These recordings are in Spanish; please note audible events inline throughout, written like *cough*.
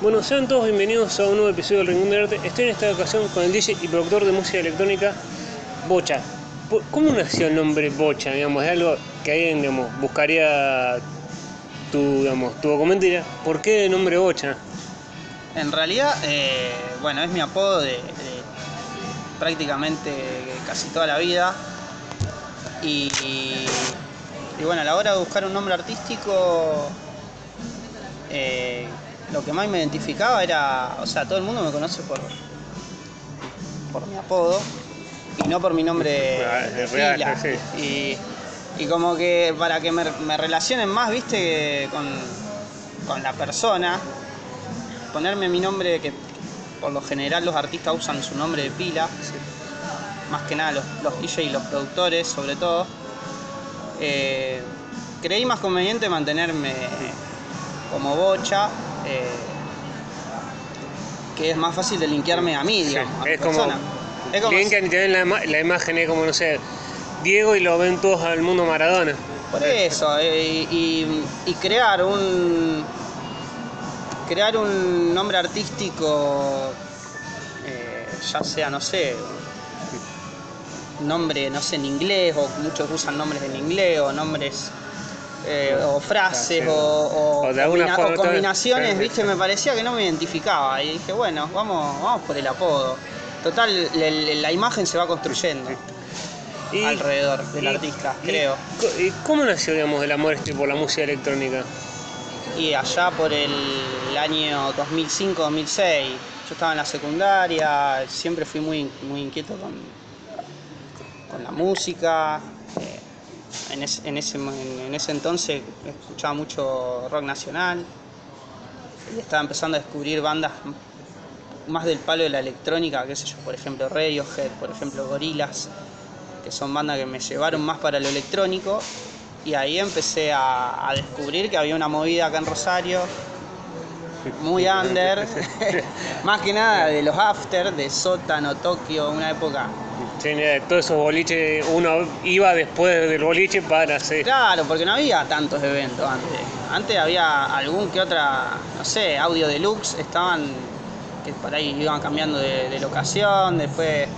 Bueno, sean todos bienvenidos a un nuevo episodio del Rincón del Arte. Estoy en esta ocasión con el DJ y productor de música electrónica Bocha. ¿Cómo nació el nombre Bocha? Digamos, es algo que alguien digamos, buscaría tu, digamos, tu documento y diría, ¿por qué el nombre Bocha? En realidad, eh, bueno, es mi apodo de, de prácticamente casi toda la vida. Y, y bueno, a la hora de buscar un nombre artístico, eh, lo que más me identificaba era, o sea, todo el mundo me conoce por, por mi apodo y no por mi nombre Ah, de pila. sí. Y, y como que para que me, me relacionen más, viste, con, con la persona, ponerme mi nombre que por lo general los artistas usan su nombre de pila, más que nada los, los DJ y los productores sobre todo. Eh, creí más conveniente mantenerme como bocha, eh, que es más fácil de linkearme a mí, Sí, digamos, mi es como. Es como linkan y te ven la, ima- la imagen, es como, no sé, Diego y lo ven todos al mundo Maradona. Por eso, eh, y, y crear un crear un nombre artístico, eh, ya sea, no sé, nombre, no sé, en inglés, o muchos usan nombres en inglés, o nombres, eh, o frases, o, o O de alguna combina- forma, o combinaciones, viste, me parecía que no me identificaba, y dije, bueno, vamos, vamos por el apodo. Total, la imagen se va construyendo Y- alrededor del y- artista, y creo. ¿Y cómo nació, digamos, el amor este por la música electrónica? Y allá por el año 2005-2006, yo estaba en la secundaria, siempre fui muy, muy inquieto con, con la música. En, ese, en, ese, en- ese entonces escuchaba mucho rock nacional y estaba empezando a descubrir bandas más del palo de la electrónica, qué sé yo, por ejemplo Radiohead, por ejemplo Gorillaz, que son bandas que me llevaron más para lo electrónico y ahí empecé a, a descubrir que había una movida acá en Rosario, muy under, *laughs* más que nada de los after, de Sótano, Tokio, una época. Mira, todos esos boliches, uno iba después del boliche para hacer. Claro, porque no había tantos eventos antes. Antes había algún que otra, no sé, audio deluxe, estaban, que por ahí iban cambiando de, locación, después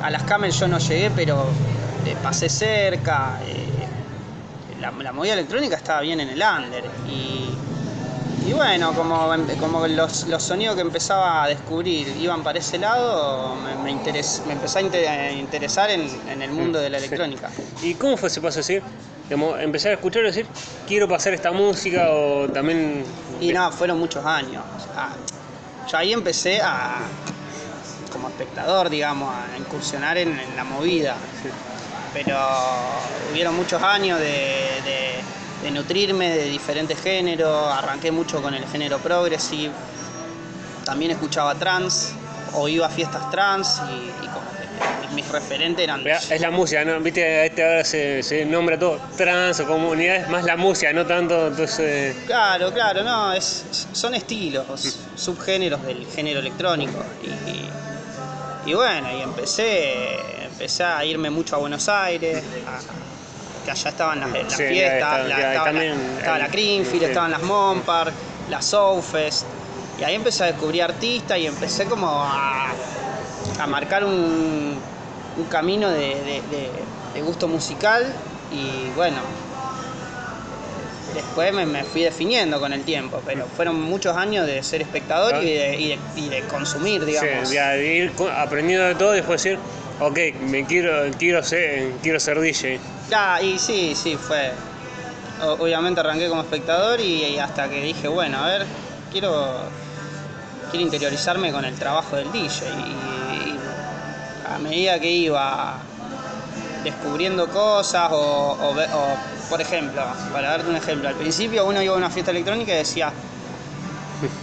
a las Camel yo no llegué, pero eh, pasé cerca. eh, la, la movida electrónica estaba bien en el under. Y bueno, como, como los, los sonidos que empezaba a descubrir iban para ese lado, me, me, interes- me empecé a inte- a interesar en, en el mundo de la Sí. electrónica. ¿Y cómo fue ese paso decir? Digamos, empezar a escuchar y decir, quiero pasar esta música o también... Y no, fueron muchos años. O sea, yo ahí empecé a, como espectador, digamos, a incursionar en, en la movida. Pero hubieron muchos años de, de- de nutrirme de diferentes géneros. Arranqué mucho con el género progressive. También escuchaba trans o iba a fiestas trans y, y como que mis referentes eran... Es la música, ¿no? Viste, a este ahora se, se nombra todo trans o comunidades, más la música, no tanto, entonces... Claro, claro, no, es, son estilos, subgéneros del género electrónico. Y, y bueno, y empecé, empecé a irme mucho a Buenos Aires, a- que allá estaban las, las Sí, fiestas, está- la- ya, estaba, también, la, estaba la Greenfield, sí. estaban las Monpark, las Soulfest. Y ahí empecé a descubrir artistas y empecé como a, a marcar un, un camino de, de- de- de gusto musical y bueno, después me, me fui definiendo con el tiempo, pero fueron muchos años de ser espectador y de, y de- y de consumir, digamos. Sí, de ir aprendiendo de todo y después decir, ok, me quiero, quiero ser, quiero ser DJ. Ah, y sí, sí, fue. Obviamente arranqué como espectador y, hasta que dije, bueno, a ver, quiero, quiero interiorizarme con el trabajo del DJ. Y, a medida que iba descubriendo cosas o, por ejemplo, para darte un ejemplo, al principio uno iba a una fiesta electrónica y decía,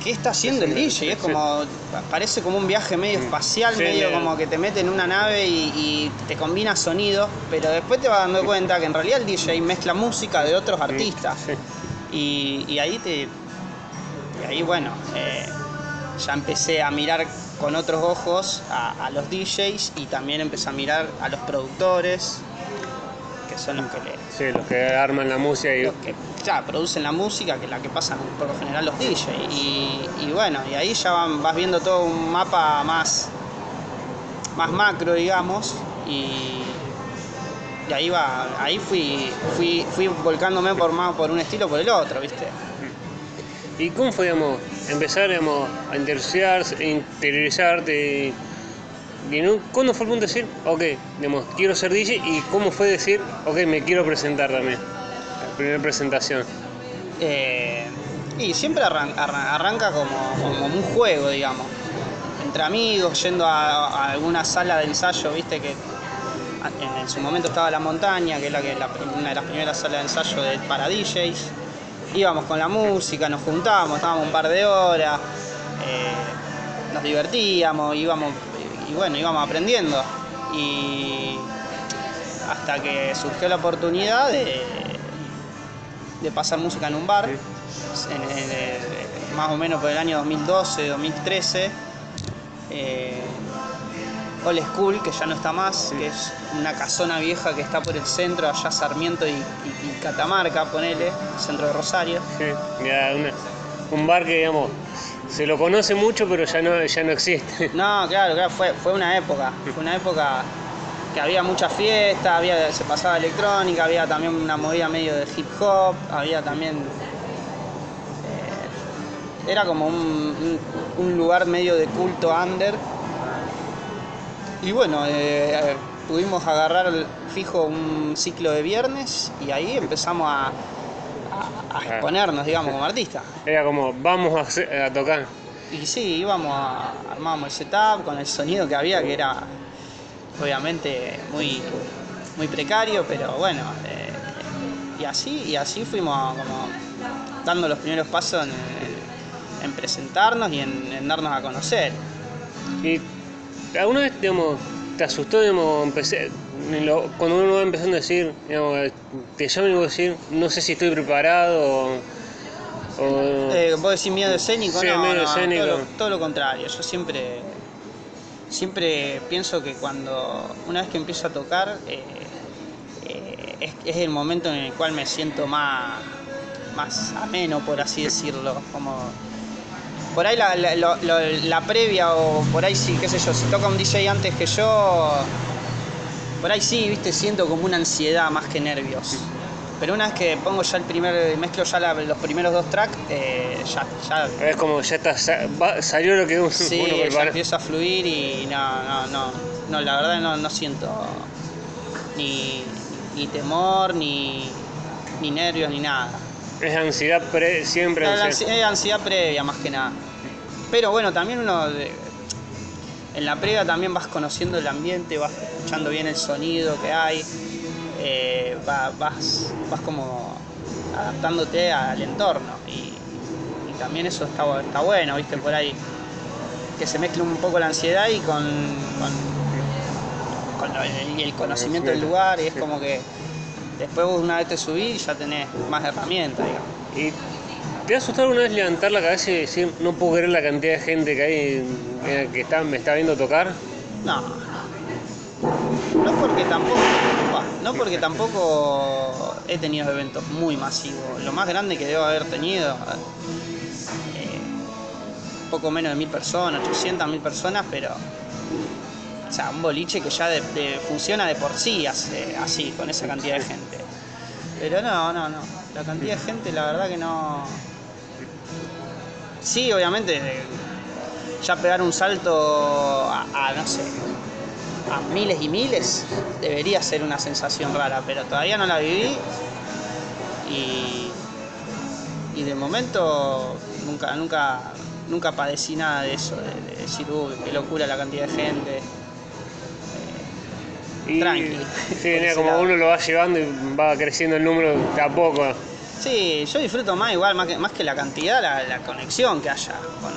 ¿qué está haciendo el DJ? Es como, parece como un viaje medio espacial, medio me- como que te mete en una nave y, y te combina sonidos, pero después te vas dando cuenta que en realidad el DJ mezcla música de otros artistas. Y, y ahí te. Y ahí bueno, eh, ya empecé a mirar con otros ojos a, a los DJs y también empecé a mirar a los productores, que son los que le, Sí, los que arman la música y... los que ya, producen la música, que es la que pasan por lo general los DJs. Y, y bueno, y ahí ya van- vas viendo todo un mapa más, más macro, digamos, y, y ahí va, ahí fui, fui, fui volcándome por más por un estilo por el otro, ¿viste? ¿Y cómo fue, digamos, empezar, digamos, a interesarse, interiorizarte? ¿Cuándo fue el punto de decir, ok, quiero ser DJ? ¿Y cómo fue decir, ok, me quiero presentar también? La primera presentación. Eh, y siempre arran- arran- arranca como, un juego, digamos. Entre amigos, yendo a, alguna sala de ensayo, viste que en, su momento estaba La Montaña, que es la que, una de las primeras salas de ensayo de, para DJs. Íbamos con la música, nos juntábamos, estábamos un par de horas, eh, nos divertíamos, íbamos, y bueno, íbamos aprendiendo. Y hasta que surgió la oportunidad de, de pasar música en un bar, en- en- en- más o menos por el año 2012, 2013. eh, Old School, que ya no está más, que es una casona vieja que está por el centro, allá Sarmiento y, y- y Catamarca, ponele, centro de Rosario. Sí, ya una- un bar que, digamos, se lo conoce mucho, pero ya no, ya no existe. *laughs* No, claro, claro, fue, fue una época, fue una época que había mucha fiesta, había, se pasaba electrónica, había también una movida medio de hip hop, había también... eh, era como un, un- un lugar medio de culto under. Y bueno, eh, pudimos agarrar fijo un ciclo de viernes y ahí empezamos a, a- exponernos, digamos, como artistas. Era como, vamos a, hacer- a tocar. Y sí, íbamos a, armábamos el setup con el sonido que había, que era obviamente muy, muy precario, pero bueno, eh, y así, y así fuimos como dando los primeros pasos en, en presentarnos y en, en darnos a conocer. Y alguna vez, digamos, te asustó, digamos, empecé, lo- cuando uno va empezando a decir, digamos, te llaman y vos decir, no sé si estoy preparado o... o- Eh, ¿Vos decís miedo escénico? Sí, no, miedo no, escénico. Todo, lo, todo lo contrario. Yo siempre, siempre pienso que cuando, una vez que empiezo a tocar, eh, eh, es, es el momento en el cual me siento más, más ameno, por así decirlo. Como, por ahí la, la- la previa o por ahí sí, qué sé yo, si toca un DJ antes que yo, por ahí sí, viste, siento como una ansiedad más que nervios. Pero una vez que pongo ya el primer, mezclo ya la- los primeros dos tracks, eh, ya, ya Es como, ya está, va- salió lo que uno, Sí, *laughs* uno ya empieza a fluir y no, no, no, no, la verdad no, no siento ni, ni temor, ni, ni nervios, ni nada. Es ansiedad pre- siempre la ansiedad. ansi- Es ansiedad previa más que nada. Pero bueno, también uno en la previa también vas conociendo el ambiente, vas escuchando bien el sonido que hay, eh, va- vas, vas como adaptándote al entorno y, y también eso está, bu- está bueno, viste, por ahí que se mezcle un poco la ansiedad y con, con, con lo- el, el conocimiento del lugar y es como que después una vez te subís ya tenés más herramientas, digamos. ¿Y te ha asustado alguna vez levantar la cabeza y decir, no puedo creer la cantidad de gente que hay eh, que está, me está viendo tocar? No, no porque tampoco, no porque tampoco he tenido eventos muy masivos. Lo más grande que debo haber tenido, eh, poco menos de mil personas, 800 mil personas, pero o sea, un boliche que ya funciona de por sí hace- así, con esa cantidad de gente. Pero no, no, no. La cantidad de gente, la verdad que no. Sí, obviamente, ya pegar un salto a, a, no sé, a miles y miles debería ser una sensación rara, pero todavía no la viví y, y de momento nunca, nunca, nunca padecí nada de eso, de, de decir, uy, qué locura la cantidad de gente. Y, Tranqui. Sí, mira, como lado. uno lo va llevando y va creciendo el número de a poco. Sí, yo disfruto más igual, más que, más que la cantidad, la, la conexión que haya con,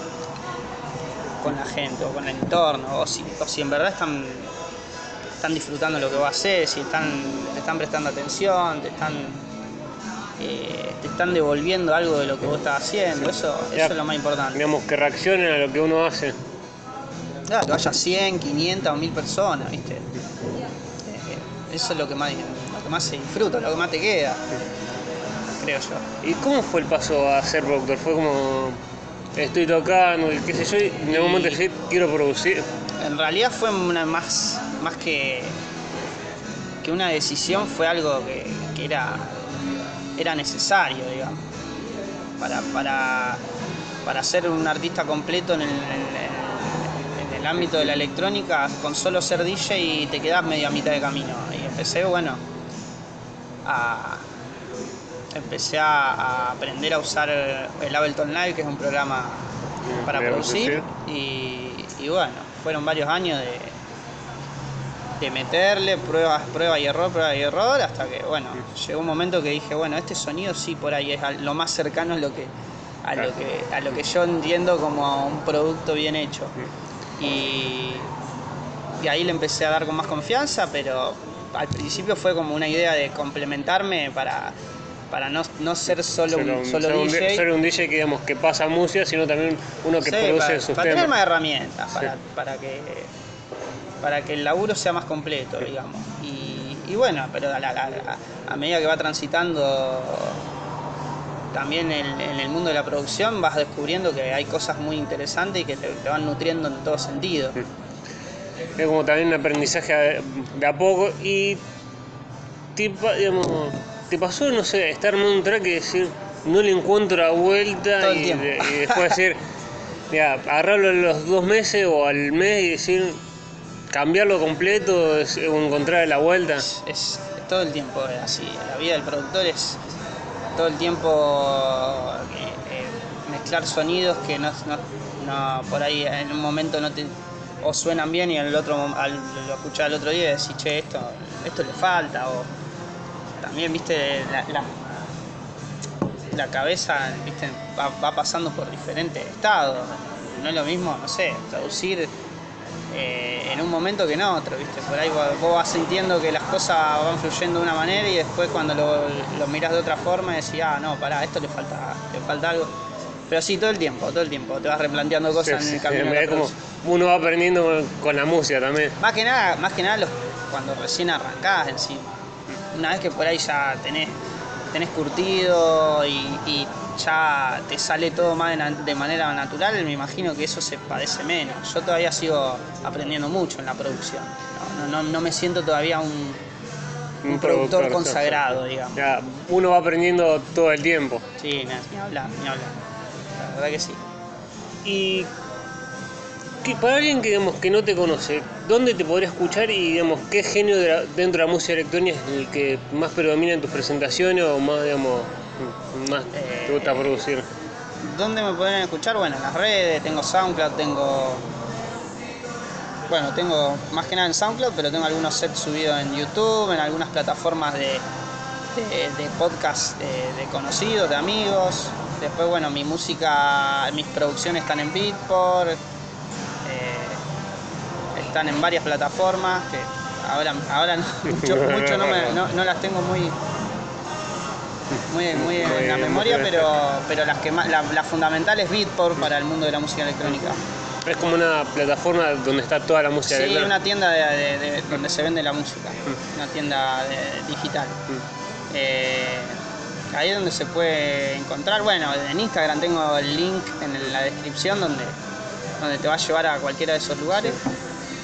con la gente o con el entorno, o si, o si en verdad están, están disfrutando lo que vos haces, si están, te están prestando atención, te están, eh, te están devolviendo algo de lo que vos estás haciendo, eso, eso Ya, es lo más importante. Digamos, que reaccionen a lo que uno hace. Claro, que vaya 100, 500 o 1000 personas, ¿viste? Eh, eso es lo que, más, lo que más se disfruta, lo que más te queda, creo yo. ¿Y cómo fue el paso a ser productor? ¿Fue como estoy tocando, y qué sé yo, y en algún momento decís, quiero producir. En realidad fue una más, más que, que una decisión, fue algo que, que era, era necesario, digamos, para, para, para ser un artista completo en el, en el- en el ámbito de la electrónica, con solo ser DJ y te quedás medio a mitad de camino. Y empecé, bueno, a, empecé a, aprender a usar el Ableton Live, que es un programa para producir, y, y bueno, fueron varios años de, de meterle pruebas, prueba y error, prueba y error, hasta que bueno, llegó un momento que dije, bueno, este sonido sí por ahí es lo más cercano a lo que a lo que a lo que yo entiendo como un producto bien hecho. Y, y ahí le empecé a dar con más confianza, pero al principio fue como una idea de complementarme para, para no, no ser solo, Solo un un- solo ser un, DJ. ser un DJ que digamos que pasa música, sino también uno que Sí, produce para, sus para tener más herramientas, para, Sí. para que para que el laburo sea más completo, digamos. Y, y bueno, pero a, la- a- a medida que va transitando también en, en el mundo de la producción vas descubriendo que hay cosas muy interesantes y que te, te van nutriendo en todo sentido. Es como también un aprendizaje de, a poco y te, pa- digamos, te pasó, no sé, estar en un track y decir, no le encuentro la vuelta y, tiempo. de- y después decir, *laughs* ya, agarrarlo a los dos meses o al mes y decir, cambiarlo completo es- o encontrar la vuelta. Es, es todo el tiempo es así. La vida del productor es todo el tiempo eh, eh, mezclar sonidos que no, no- no- por ahí en un momento no te o suenan bien y al otro al, lo escuchás al otro día y decís, che, esto, esto le falta. O también, viste, la, la, la cabeza viste, va, va pasando por diferentes estados. No es lo mismo, no sé, traducir eh, en un momento que en otro, ¿viste? Por ahí vos, vos vas sintiendo que las cosas van fluyendo de una manera y después cuando lo, lo mirás de otra forma decís, ah, no, pará, esto le falta, le falta algo. Pero sí, todo el tiempo, todo el tiempo, te vas replanteando cosas Sí, en el sí, camino. de la es como uno va aprendiendo con, con la música también. Más que nada, más que nada los- cuando recién arrancás encima. Una vez que por ahí ya tenés, tenés curtido y, y ya te sale todo más de, manera natural, me imagino que eso se padece menos. Yo todavía sigo aprendiendo mucho en la producción. No, no, no- no me siento todavía un, un productor consagrado, sí. digamos. Ya, uno va aprendiendo todo el tiempo. Sí, ni hablar, ni hablar. La verdad que sí. Y que para alguien que digamos que no te conoce, ¿dónde te podría escuchar y digamos qué genio de la- dentro de la música electrónica es el que más predomina en tus presentaciones o más digamos más Eh, te gusta producir? ¿Dónde me pueden escuchar? Bueno, en las redes, tengo SoundCloud, tengo. Bueno, tengo más que nada en SoundCloud, pero tengo algunos sets subidos en YouTube, en algunas plataformas de, de, de podcast de, de conocidos, de amigos. Después, bueno, mi música, mis producciones están en Beatport, eh, están en varias plataformas que ahora, ahora no, mucho, *laughs* mucho no, me- no- no las tengo muy, muy, muy en la memoria, pero, pero las que más, la, la fundamental es Beatport para el mundo de la música electrónica. Es como una plataforma donde está toda la música Sí, electrónica. una tienda de, de- de- donde se vende la música, una tienda de- digital. Eh, ahí es donde se puede encontrar. Bueno, en Instagram tengo el link en la descripción donde, donde te va a llevar a cualquiera de esos lugares.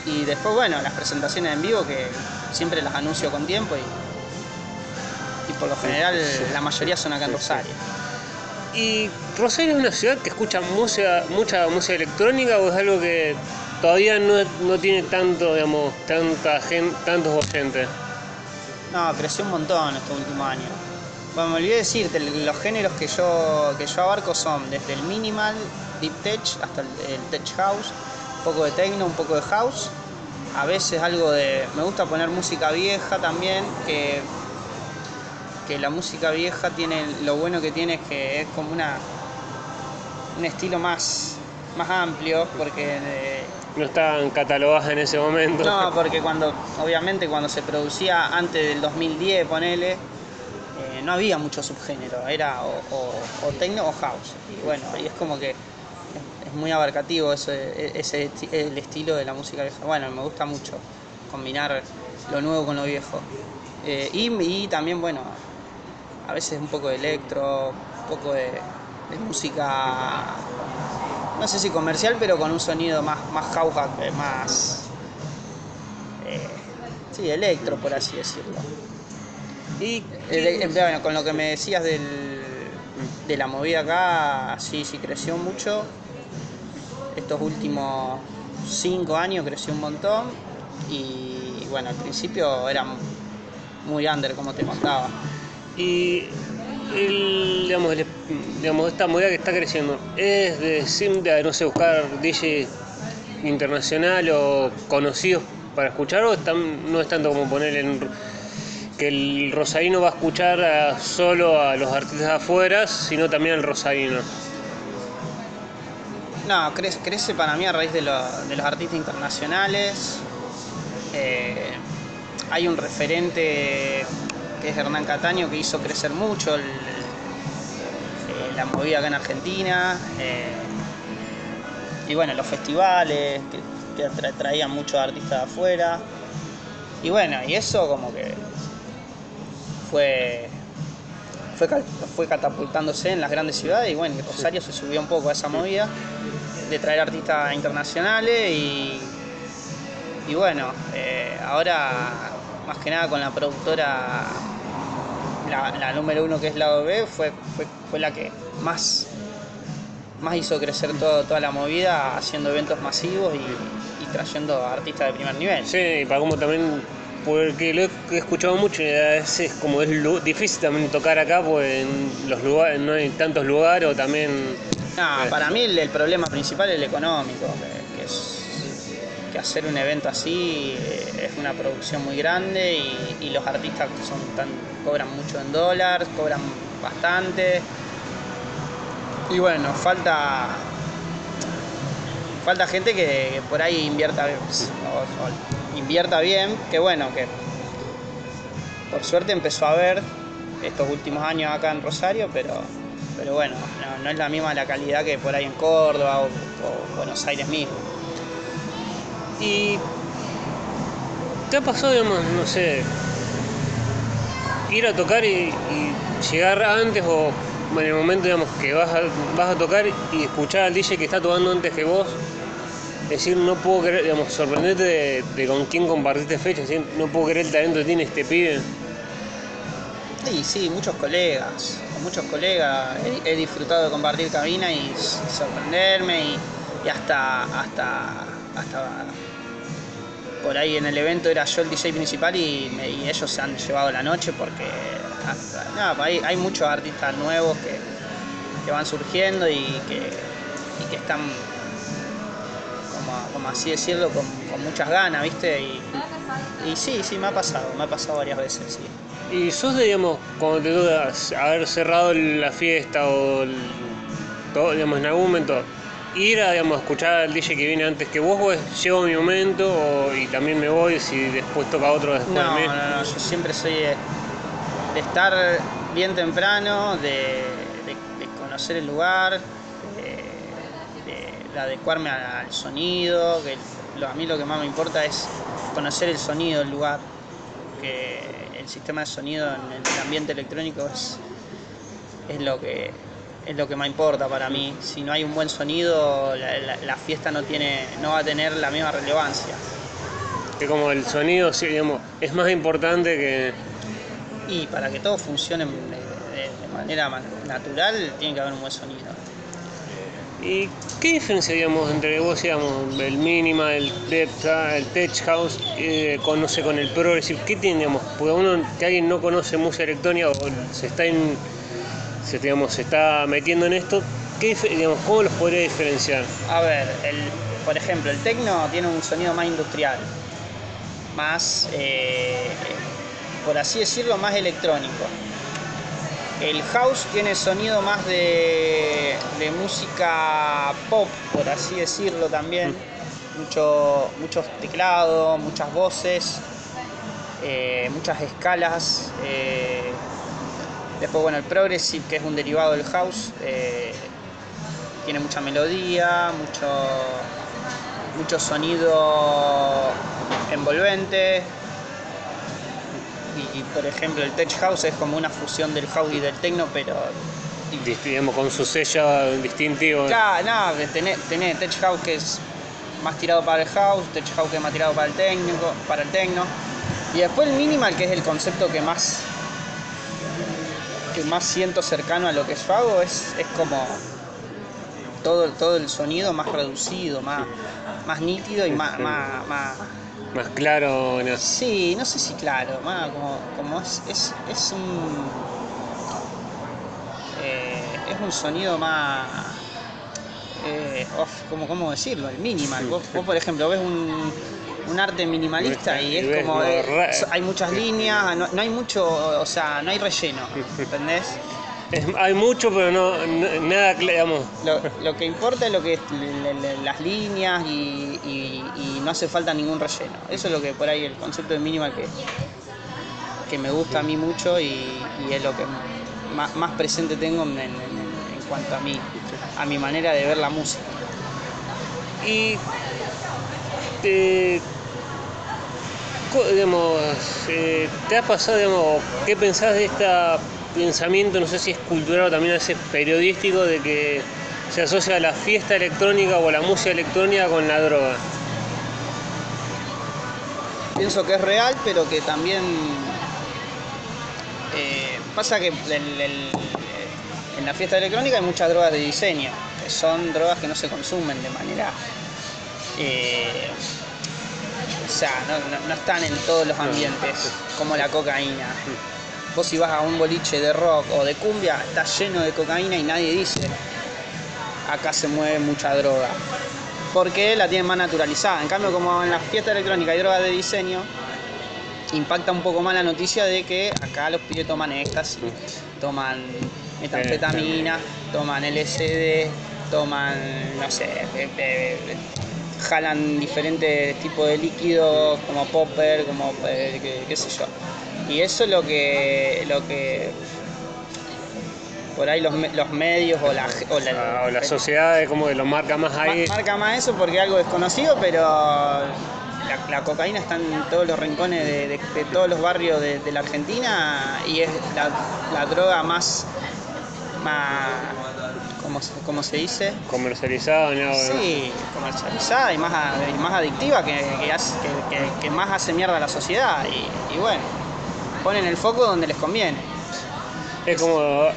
Y después, bueno, las presentaciones en vivo que siempre las anuncio con tiempo y, y por lo general la mayoría son acá en Rosario. ¿Y Rosario es una ciudad que escucha música, mucha música electrónica o es algo que todavía no, no tiene tanto, digamos, tanta gente, tantos oyentes? No, creció un montón estos últimos años. Bueno, me olvidé decirte, los géneros que yo, que yo abarco son desde el minimal, deep tech, hasta el, el tech house, un poco de techno, un poco de house, a veces algo de... Me gusta poner música vieja también, que, que la música vieja tiene, lo bueno que tiene es que es como una un estilo más, más amplio, porque... eh, No estaban catalogadas en ese momento. no, porque cuando, obviamente cuando se producía antes del 2010, ponele, eh, no había mucho subgénero, era o, o, o techno o house. Y bueno, y es como que es, muy abarcativo ese, ese esti- el estilo de la música vieja. Bueno, me gusta mucho combinar lo nuevo con lo viejo. Eh, y, también, bueno, a veces un poco de electro, un poco de, música no sé si comercial, pero con un sonido más, más eh, más. eh, sí, electro, por así decirlo. Y bueno, con lo que me decías del, de la movida acá, sí, sí creció mucho. Estos últimos cinco años creció un montón. Y bueno, al principio era muy under, como te contaba. Y el, digamos, el- digamos, esta movida que está creciendo, ¿es de, sim- de, no sé, buscar DJ internacional o conocidos para escuchar o están- no es tanto como poner en que el rosarino va a escuchar solo a los artistas afuera, sino también al rosarino? No, crece, crece para mí a raíz de, lo- de los artistas internacionales. Eh, hay un referente que es Hernán Cataño que hizo crecer mucho el- eh, la movida acá en Argentina. eh, y bueno, los festivales que, que tra- traían muchos artistas de afuera. Y bueno, y eso como que fue fue, catapultándose en las grandes ciudades y bueno, y Rosario se subió un poco a esa movida de traer artistas internacionales y, y bueno, eh, ahora más que nada con la productora, la, la número uno que es la OB, fue, fue, fue la que más, más hizo crecer todo, toda la movida haciendo eventos masivos y, trayendo artistas de primer nivel. Sí, y para como también, porque lo he escuchado mucho y a veces como es difícil también tocar acá, pues en los lugares, no hay tantos lugares o también... No, para mí el, problema principal es el económico, que, hacer un evento así eh, es una producción muy grande y, los artistas son tan, cobran mucho en dólar, cobran bastante. Y bueno, falta falta gente que, por ahí invierta o invierta bien, que bueno, que por suerte empezó a ver estos últimos años acá en Rosario, pero, pero bueno, no, es la misma la calidad que por ahí en Córdoba o, Buenos Aires mismo. Y ¿te ha pasado, digamos, no sé, ir a tocar y, llegar antes o en el momento, digamos, que vas a, tocar y escuchar al DJ que está tocando antes que vos? Decir, no puedo creer, digamos, sorprenderte de, con quién compartiste fecha, no puedo creer el talento que tiene este pibe. Sí, sí, muchos colegas, con muchos colegas he, disfrutado de compartir cabina y sorprenderme y, hasta, hasta, hasta por ahí en el evento era yo el DJ principal y, ellos se han llevado la noche porque hasta- hay, hay muchos artistas nuevos que, que van surgiendo y que, que están, como, como así decirlo, con, con muchas ganas, ¿viste? Y, y sí, sí, me ha pasado, me ha pasado varias veces, sí. Y sos de, digamos, cuando te toca haber cerrado la fiesta o el- todo, digamos, en algún momento, ir a, digamos, escuchar al DJ que viene antes que vos, pues llego mi momento o- y también me voy si después toca otro después No, de mí. no, no, yo siempre soy de, de estar bien temprano, de, de- de conocer el lugar, de, de- de adecuarme al, sonido, que lo- a mí lo que más me importa es conocer el sonido del lugar, que el sistema de sonido en el ambiente electrónico es, es lo que es lo que más importa para mí. Si no hay un buen sonido, la, la- la fiesta no tiene, no va a tener la misma relevancia. Que como el sonido, sí, digamos, es más importante que... Y para que todo funcione de, de- de manera ma- natural, tiene que haber un buen sonido. ¿Y qué diferencia, digamos, entre vos, digamos, el mínima, el depth, el tech house, eh, con, no sé, con el progressive? ¿Qué tiene, digamos? Porque uno, que alguien no conoce música electrónica o se está en, se, digamos, se está metiendo en esto, ¿qué, dif- digamos, ¿cómo los podría diferenciar? A ver, el, por ejemplo, el techno tiene un sonido más industrial, más, eh, por así decirlo, más electrónico. El house tiene sonido más de, música pop, por así decirlo también. Mucho, muchos teclados, muchas voces, eh, muchas escalas. eh, después, bueno, el progressive, que es un derivado del house, eh, tiene mucha melodía, mucho, mucho sonido envolvente. Y, y, por ejemplo el tech house es como una fusión del house y del techno, pero digamos, con su sello distintivo. Claro, no, tenés, tenés Tech House que es más tirado para el house, Tech House que es más tirado para el técnico, para el techno. Y después el minimal que es el concepto que más que más siento cercano a lo que yo hago es, es como todo, todo el sonido más reducido, más, más nítido y más, más, más- Más claro, ¿no? Sí, no sé si claro, más como, como es, es, es un. eh, es un sonido más. Eh, off, ¿cómo, ¿Cómo decirlo? El minimal. Vos, vos, por ejemplo, ves un, un arte minimalista y Y es como. eh, hay muchas líneas, no, no hay mucho. O sea, no hay relleno. ¿Entendés? Es- hay mucho, pero no, no- nada, digamos. Lo, lo que importa es lo que es le- le- le- las líneas y, y- y no hace falta ningún relleno. Eso es lo que por ahí el concepto de minimal que, que me gusta a mí mucho y, y es lo que más, más presente tengo en, en- en cuanto a mí, a mi manera de ver la música. Y. eh, digamos, eh, ¿te ha pasado, digamos, qué pensás de este pensamiento, no sé si es cultural o también veces periodístico, de que se asocia la fiesta electrónica o la música electrónica con la droga? Pienso que es real, pero que también eh, pasa que en la fiesta electrónica hay muchas drogas de diseño, que son drogas que no se consumen de manera... eh, o sea, no están en todos los ambientes, como la cocaína. Vos si vas a un boliche de rock o de cumbia, está lleno de cocaína y nadie dice, acá se mueve mucha droga. Porque la tienen más naturalizada. En cambio, como en la fiesta electrónica hay drogas de diseño, impacta un poco más la noticia de que acá los pibes toman éxtasis, toman metanfetamina, toman LSD, toman, no sé, eh, eh, jalan diferentes tipos de líquidos como popper, como eh, qué, qué sé yo. Y eso es lo que, lo que por ahí los, los medios o la, o la, Ah, o la sociedad es como que lo marca más ahí. Marca más eso porque es algo desconocido, pero la, la cocaína está en todos los rincones de, de- de todos los barrios de, de la Argentina y es la, droga más, más ¿cómo, se- cómo se dice? comercializado, ¿no? Sí, comercializada y más, y más adictiva que, que, hace- que- que- que más hace mierda a la sociedad. Y, y bueno, ponen el foco donde les conviene. Es como,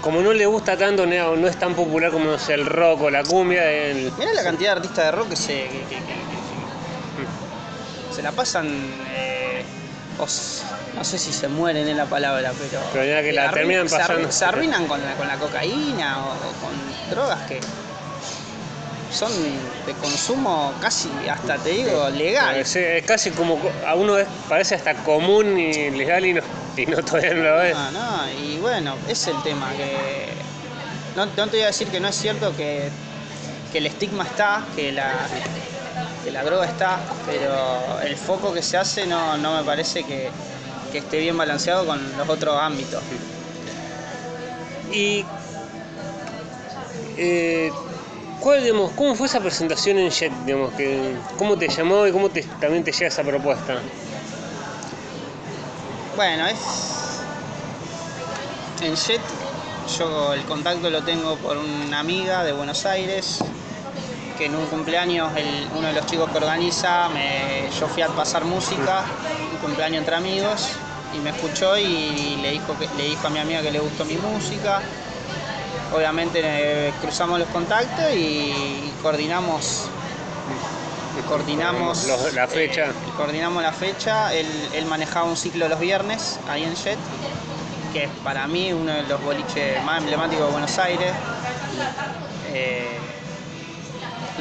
como no le gusta tanto, no, no es tan popular como no sé, el rock o la cumbia. el- Mirá la cantidad de artistas de rock que se, que, que- que- que- se la pasan. eh, no sé si se mueren en la palabra, pero. Pero ya que la terminan pasando. Se arruinan con la, con la cocaína o, o con drogas que son de consumo casi, hasta te digo, legal. Es, es casi como co- a uno es- parece hasta común y legal y no, y no *laughs* todavía no lo es. No, no, y bueno, es el tema, que no, no te voy a decir que no es cierto que, que el estigma está, que la, que la droga está, pero el foco que se hace no, no me parece que, que esté bien balanceado con los otros ámbitos. Y eh, ¿cuál, digamos, ¿cómo fue esa presentación en Jet? Digamos, que, ¿Cómo te llamó y cómo también te llega esa propuesta? Bueno, es. En Jet, yo el contacto lo tengo por una amiga de Buenos Aires, que en un cumpleaños, el- uno de los chicos que organiza, me, yo fui a pasar música, un cumpleaños entre amigos, y me escuchó y le dijo, que, le dijo a mi amiga que le gustó mi música. Obviamente eh, cruzamos los contactos y coordinamos coordinamos Los- la fecha. eh, coordinamos la fecha. Él, él manejaba un ciclo los viernes ahí en Jet que es para mí uno de los boliches más emblemáticos de Buenos Aires. Eh,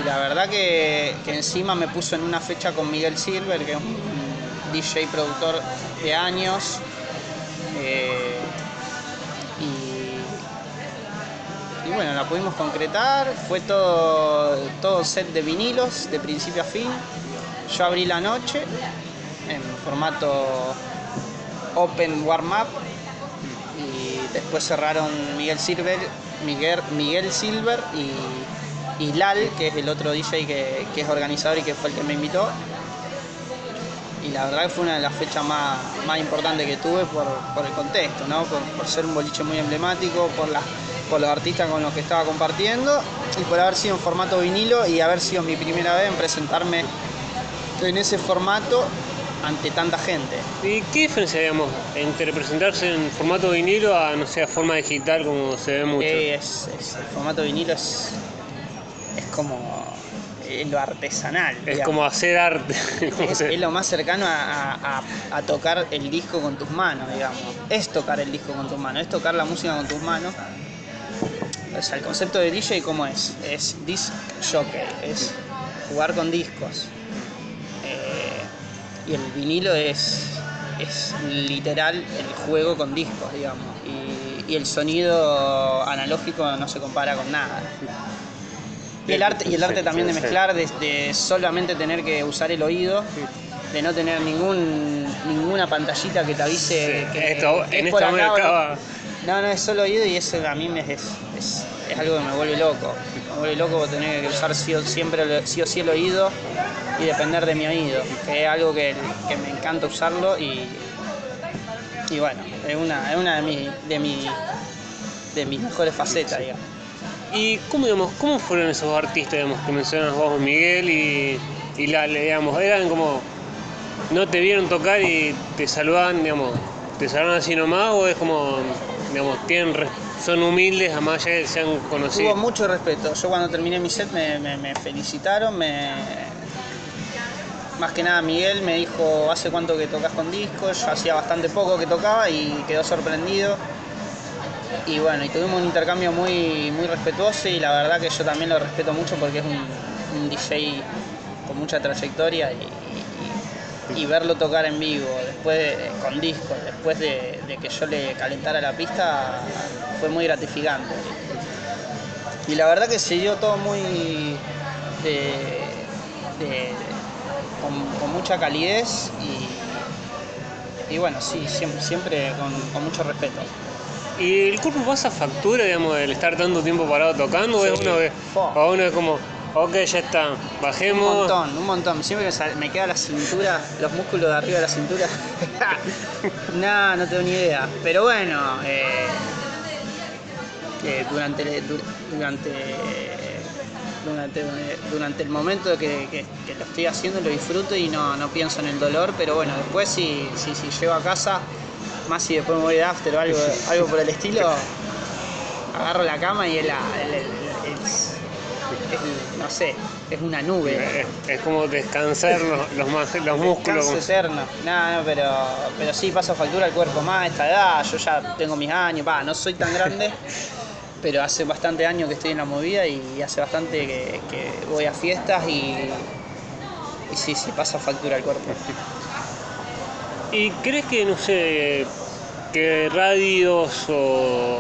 y la verdad que, que encima me puso en una fecha con Miguel Silver que es un DJ productor de años. Eh, bueno, la pudimos concretar, fue todo, todo set de vinilos de principio a fin. Yo abrí la noche en formato Open Warm Up y después cerraron Miguel Silver, Miguel, Miguel Silver y, y Lal, que es el otro DJ que, es organizador y que fue el que me invitó. Y la verdad que fue una de las fechas más, más importantes que tuve por, el contexto, ¿no? por, por ser un boliche muy emblemático, por las por los artistas con los que estaba compartiendo y por haber sido en formato vinilo y haber sido mi primera vez en presentarme en ese formato ante tanta gente. ¿Y qué diferencia, digamos, entre presentarse en formato vinilo a, no sé, a forma digital como se ve mucho? Eh, es, es- el formato vinilo es, es como lo artesanal. es digamos. como hacer arte. *laughs* Es, lo más cercano a- a tocar el disco con tus manos, digamos. Es tocar el disco con tus manos, es tocar la música con tus manos. O sea, el concepto de DJ, ¿cómo es? Es disc jockey, es jugar con discos. Eh, y el vinilo es, es literal el juego con discos, digamos. Y, y el sonido analógico no se compara con nada. Y el arte, y el arte también de mezclar, de, de solamente tener que usar el oído, de no tener ningún ninguna pantallita que te avise Sí, que, esto- en por acá acaba- No, no, es solo oído y eso a mí me es, es, es algo que me vuelve loco. Me vuelve loco tener que usar sí o, siempre sí o sí el oído y depender de mi oído, que es algo que, que me encanta usarlo y, y bueno, es una, es una de, mis de, mi- de mis mejores facetas, digamos. ¿Y cómo, digamos, cómo fueron esos artistas digamos, que mencionas vos, Miguel y, y Lale? Digamos, ¿Eran como, no te vieron tocar y te saludan, digamos, te saludan así nomás o es como, digamos, tienen, son humildes, además ya se han conocido? Hubo mucho respeto. Yo cuando terminé mi set me felicitaron, me... Más que nada Miguel me dijo, ¿hace cuánto que tocas con discos? Yo hacía bastante poco que tocaba y quedó sorprendido. Y bueno, y tuvimos un intercambio muy, muy respetuoso y la verdad que yo también lo respeto mucho porque es un, un DJ con mucha trayectoria y, y- verlo tocar en vivo, después de- con discos, después de, de que yo le calentara la pista, fue muy gratificante. Y la verdad que se dio todo muy de- de- con, con mucha calidez y, y bueno, sí, siempre, siempre con, con mucho respeto. ¿Y el cuerpo pasa factura, digamos, el estar tanto tiempo parado tocando? ¿O es Sí. uno que, o uno es como, ok, ya está, Un bajemos? montón, un montón. Siempre me, queda la cintura, los músculos de arriba de la cintura. *laughs* no, no tengo ni idea. Pero bueno, eh, durante, durante, durante, durante el momento que, lo estoy haciendo lo disfruto y no, no pienso en el dolor. Pero bueno, después si, si, si llego a casa, más si después me voy de after o algo, algo por el estilo, agarro la cama y el- es- no sé, es una nube. Es, es como descansar los, los, más- los músculos. Descanso como- eterno. No, no, pero, pero sí pasa factura al cuerpo más a esta edad. Yo ya tengo mis años, va, no soy tan grande, *laughs* pero hace bastante años que estoy en la movida y hace bastante que, que voy a fiestas y, y sí, sí pasa factura al cuerpo. ¿Y crees que, no sé, que radios o,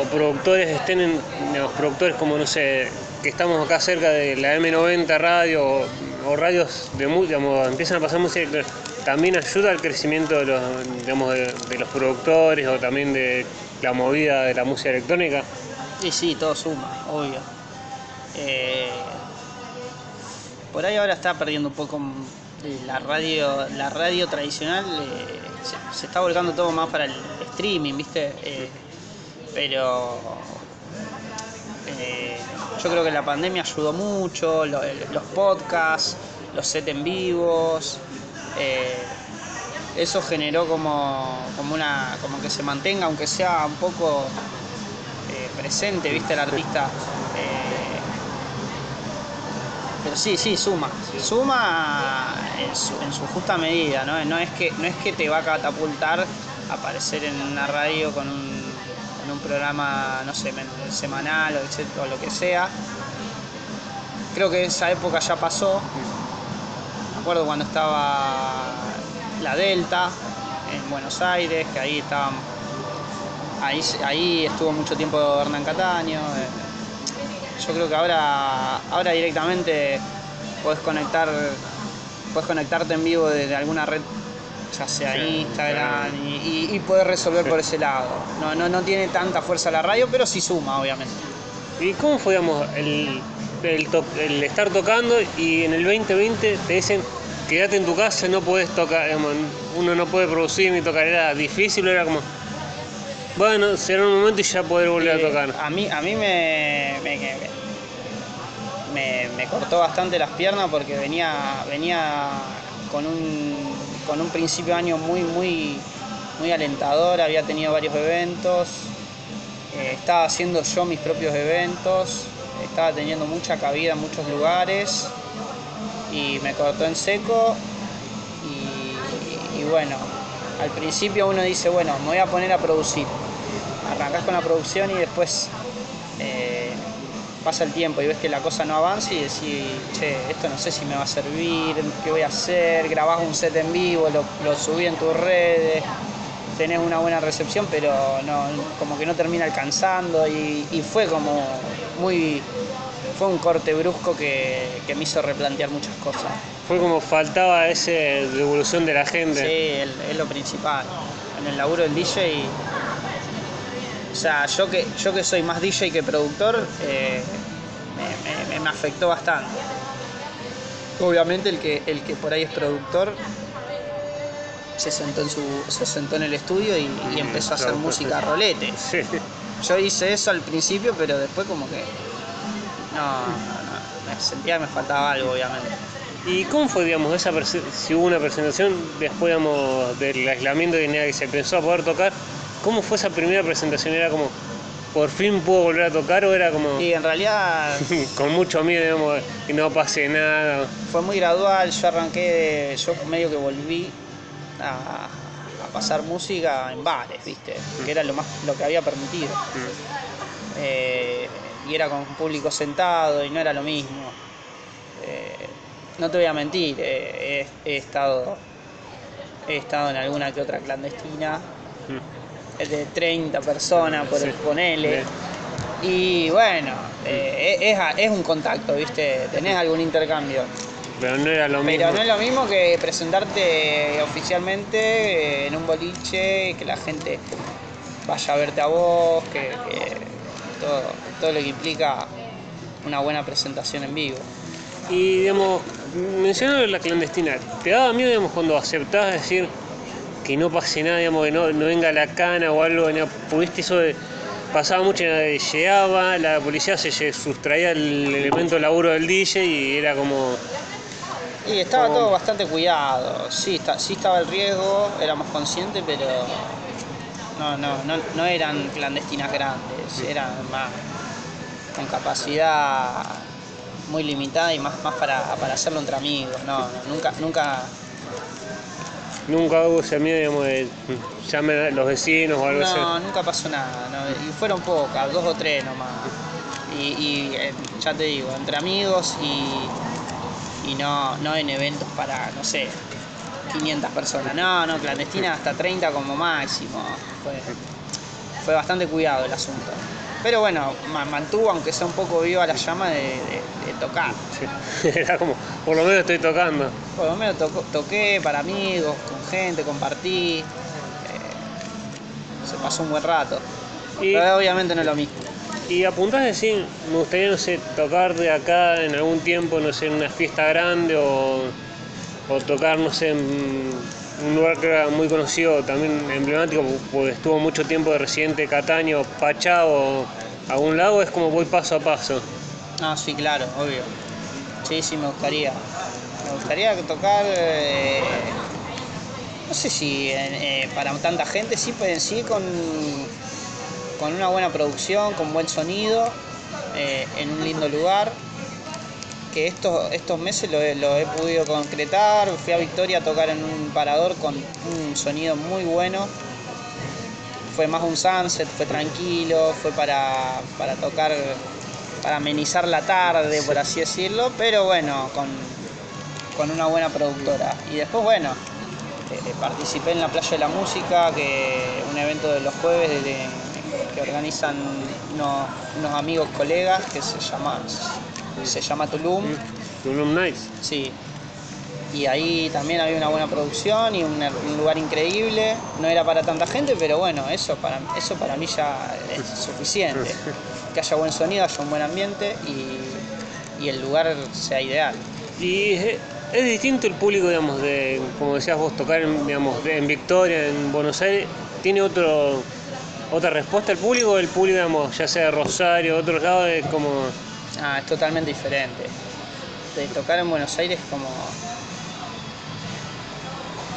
o productores estén en, digamos, productores como, no sé, que estamos acá cerca de la M90 radio o, radios de digamos, empiezan a pasar música, también ayuda al crecimiento de los, de, los productores o también de la movida de la música electrónica? Y sí, todo suma, obvio. Eh, por ahí ahora está perdiendo un poco la radio, la radio tradicional, eh, se, se está volcando todo más para el streaming, ¿viste? Eh, pero eh, yo creo que la pandemia ayudó mucho, lo- los podcasts, los set en vivos. eh, eso generó como, como una como que se mantenga aunque sea un poco eh, presente, viste, el artista. pero sí, sí, suma. Suma en su, justa medida, ¿no? No es, que, no es que te va a catapultar aparecer en una radio con un, con un programa, no sé, semanal o, lo que sea. Creo que esa época ya pasó. Me acuerdo cuando estaba la Delta en Buenos Aires, que ahí estaban Ahí, ahí estuvo mucho tiempo Hernán Cataño. eh, Yo creo que ahora, ahora directamente podés conectar, podés conectarte en vivo desde alguna red, ya sea Sí, Instagram, y, y, resolver por ese lado. No, no, no tiene tanta fuerza la radio, pero sí suma, obviamente. ¿Y cómo fue, digamos, el, el, to- el estar tocando y en el 2020 te dicen quédate en tu casa, no puedes tocar, digamos, uno no puede producir ni tocar, era difícil, era como... bueno, será un momento y ya poder volver Eh, a tocar. A mí, a mí me, me, me- me cortó bastante las piernas porque venía, venía con, un, con un principio de año muy, muy, muy alentador, había tenido varios eventos, eh, estaba haciendo yo mis propios eventos, estaba teniendo mucha cabida en muchos lugares y me cortó en seco y, bueno, al principio uno dice, bueno, me voy a poner a producir. Arrancás con la producción y después eh, pasa el tiempo y ves que la cosa no avanza y decís, che, esto no sé si me va a servir, qué voy a hacer, grabás un set en vivo, lo, lo subí en tus redes, tenés una buena recepción, pero no, como que no termina alcanzando y, y fue como muy... Fue un corte brusco que, que me hizo replantear muchas cosas. Fue como faltaba esa devolución de la Sí, gente. el- es lo principal. En el laburo del DJ. O sea, yo que, yo que soy más DJ que productor, eh, me, me- me- me afectó bastante. Obviamente el que, el que por ahí es productor se sentó en su. se sentó en el estudio y, y empezó a hacer música a rolete. Sí. Yo hice eso al principio, pero después como que. No, no, no, me sentía que me faltaba algo, obviamente. ¿Y cómo fue, digamos, esa si hubo una presentación después, digamos, del aislamiento de que se pensó a poder tocar? ¿Cómo fue esa primera presentación? ¿Era como, por fin puedo volver a tocar o era como Y en realidad *laughs* con mucho miedo, digamos, y no pase nada? fue muy gradual, yo arranqué, yo medio que volví a, a pasar música en bares, viste, que era lo más lo que había permitido. Eh, y era con un público sentado y no era lo mismo. Eh, no te voy a mentir, eh, he, he estado he estado en alguna que otra clandestina eh, de 30 personas por Sí. ponele. Y bueno, eh, es, es un contacto, ¿viste? Tenés algún intercambio. Pero no era lo mismo. Pero no es lo mismo que presentarte oficialmente en un boliche, que la gente vaya a verte a vos, que, que todo, todo lo que implica una buena presentación en vivo. Y digamos, mencionando la clandestina, ¿te daba miedo digamos, cuando aceptabas decir que no pase nada, digamos, que no, no venga la cana o algo? digamos, ¿Pudiste eso de, pasaba mucho, llegaba, la policía se sustraía el elemento laburo del DJ y era como, Y estaba Como- todo bastante cuidado, sí, está, sí estaba el riesgo, éramos conscientes, pero no, no, no, no eran clandestinas grandes, eran más con capacidad muy limitada y más, más para, para hacerlo entre amigos, no, no, nunca, nunca, nunca hubo ese miedo, digamos, de llamen a los vecinos o algo no, así. nunca pasó nada, no, y fueron pocas, dos o tres nomás, y, y, eh, ya te digo, entre amigos y, y no, no en eventos para, no sé, 500 personas, no, no, clandestina hasta 30 como máximo, fue, fue bastante cuidado el asunto. Pero bueno, ma- mantuvo, aunque sea un poco viva la llama de, de- de tocar. Sí. *laughs* Era como, por lo menos estoy tocando. Por lo menos toqué para amigos, con gente, compartí. eh, se pasó un buen rato. Y, Pero obviamente no es lo mismo. y apuntás a decir, me gustaría, no sé, tocar de acá en algún tiempo, no sé, en una fiesta grande o, o tocar, no sé, en un lugar que era muy conocido, también emblemático, porque estuvo mucho tiempo de residente Cataño, Pachá o algún lado, es como voy paso a paso. No, sí, claro, obvio. Sí, sí, me gustaría. Me gustaría tocar. eh, no sé si eh, para tanta gente, sí, pero en sí con, con una buena producción, con buen sonido, eh, en un lindo lugar. Que estos, estos meses lo, he- podido concretar. Fui a Victoria a tocar en un parador con un sonido muy bueno. Fue más un sunset, fue tranquilo, fue para, para tocar para amenizar la tarde, por así decirlo, pero bueno, con, con una buena productora. Y después, bueno, eh, participé en la Playa de la Música, que un evento de los jueves que organizan unos, unos amigos colegas que se llama, se llama Tulum. Tulum Nights. Sí. Y ahí también había una buena producción y un, un lugar increíble. No era para tanta gente, pero bueno, eso para, eso para mí ya es suficiente. Que haya buen sonido, haya un buen ambiente y, y el lugar sea ideal. Y es, es distinto el público, digamos, de, como decías vos, tocar en, digamos, de- en Victoria, en Buenos Aires, tiene otro, otra respuesta al público, el público, digamos, ya sea de Rosario, otros lados, es como... Ah, es totalmente diferente. De tocar en Buenos Aires es como.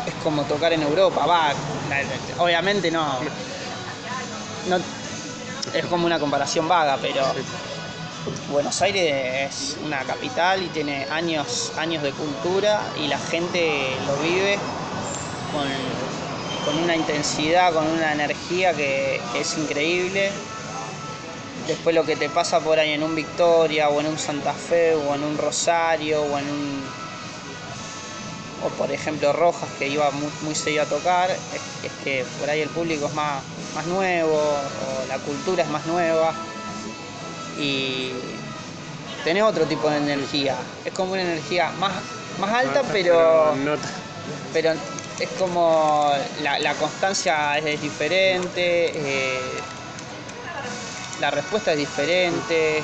Es como tocar en Europa, va. Obviamente no. no es como una comparación vaga, pero Buenos Aires es una capital y tiene años, años de cultura y la gente lo vive con, con una intensidad, con una energía que, que es increíble después lo que te pasa por ahí en un Victoria o en un Santa Fe o en un Rosario o en un o por ejemplo Rojas que iba muy, muy seguido a tocar es, es, que por ahí el público es más, más nuevo o la cultura es más nueva y tenés otro tipo de energía. Es como una energía más, más alta pero no- pero es como la, la constancia es, diferente, eh, la respuesta es diferente,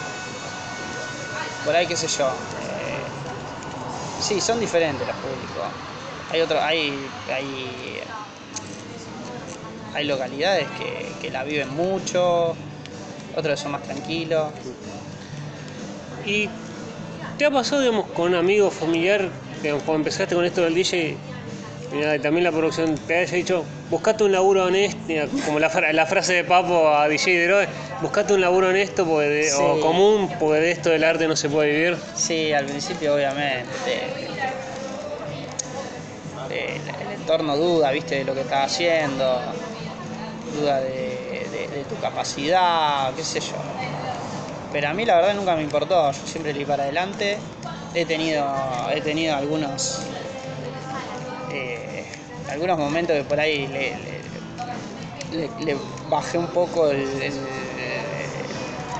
por ahí qué sé yo. eh, sí, son diferentes los públicos. Hay otro, hay, hay, hay localidades que, que la viven mucho, otros son más tranquilos. ¿Y te ha pasado, digamos, con un amigo familiar, cuando empezaste con esto del DJ, y también la producción, te haya dicho, buscate un laburo honesto, como la, la frase de Papo a DJ de Heroe, buscate un laburo honesto porque de- Sí. o común, porque de esto del arte no se puede vivir? Sí, al principio obviamente. el, el entorno duda, viste, de lo que estás haciendo, duda de, de- de tu capacidad, qué sé yo. Pero a mí la verdad nunca me importó, yo siempre le para adelante. He tenido, he tenido algunos, eh, algunos momentos que por ahí le, le- le- le bajé un poco el, el-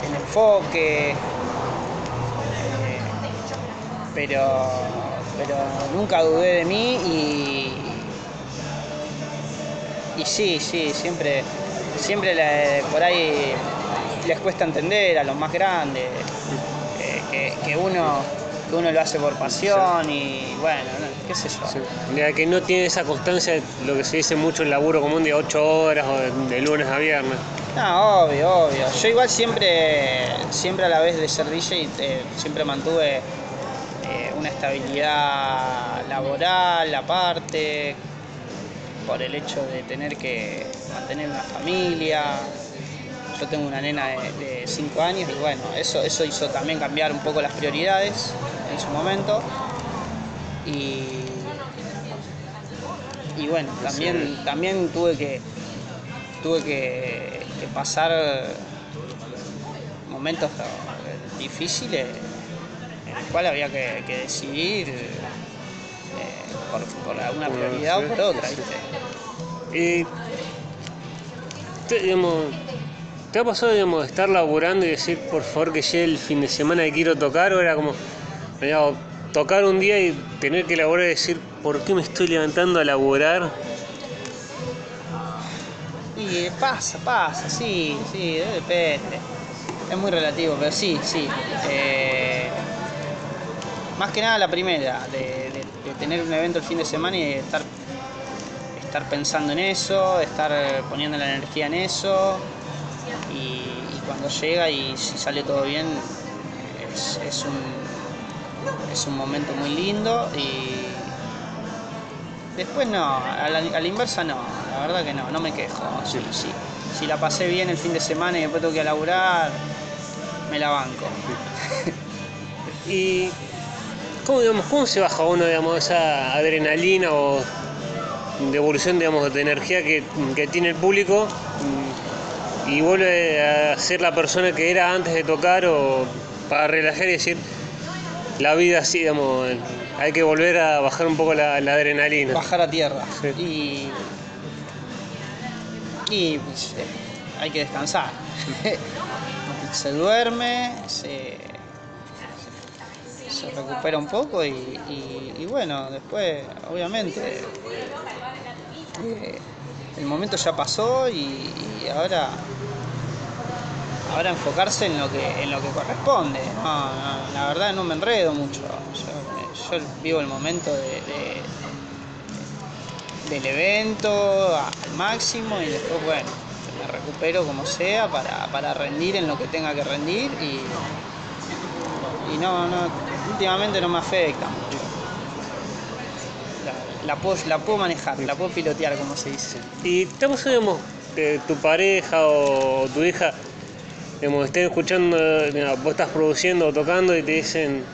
el enfoque. Eh, pero, pero nunca dudé de mí y, y sí, sí, siempre, siempre le- por ahí les cuesta entender a los más grandes eh, que, que uno, que uno lo hace por pasión y bueno, no, qué sé yo. Sí. Que no tiene esa constancia, lo que se dice mucho el laburo común de 8 horas o de, de lunes a viernes. No, obvio, obvio. Yo igual siempre, siempre a la vez de ser DJ, eh, siempre mantuve eh, una estabilidad laboral aparte, por el hecho de tener que mantener una familia. Yo tengo una nena de 5 años y bueno, eso, eso hizo también cambiar un poco las prioridades en su momento. Y, y bueno, también, también tuve que, tuve que, que pasar momentos difíciles en los cuales había que, que decidir eh, por, por alguna prioridad sí, o por otra. Y te, digamos, ¿te ha pasado digamos, de estar laburando y decir, por favor, que llegue el fin de semana que quiero tocar? ¿O era como, digamos, tocar un día y tener que laburar y decir, ¿por qué me estoy levantando a laburar? Y pasa, pasa, sí, sí, depende. Es muy relativo, pero sí, sí. Eh, más que nada la primera, de, tener un evento el fin de semana y estar, estar pensando en eso, estar eh, poniendo la energía en eso. Y, y cuando llega y si sale todo bien, es, es un, es un momento muy lindo y después no, a la, a la inversa no, la verdad que no, no me quejo. Si, si- si la pasé bien el fin de semana y después tengo que laburar, me la banco. *laughs* ¿Y cómo, digamos, cómo se baja uno, digamos, esa adrenalina o devolución, digamos, de energía que, que tiene el público y vuelve a ser la persona que era antes de tocar o para relajar y decir, la vida así, digamos, hay que volver a bajar un poco la, la adrenalina. bajar a tierra. Sí. Y, y pues, eh, hay que descansar. *laughs* se duerme, se, se recupera un poco y, y- y bueno, después, obviamente, eh, el momento ya pasó y, y ahora ahora enfocarse en lo que en lo que corresponde la verdad no me enredo mucho yo, vivo el momento de, de- del evento al máximo y después bueno me recupero como sea para, para rendir en lo que tenga que rendir y, y no, no, últimamente no me afecta mucho. La, puedo, la puedo manejar, la puedo pilotear como se dice. Y estamos, digamos, que tu pareja o tu hija, digamos, estén escuchando, digamos, vos estás produciendo o tocando y te dicen,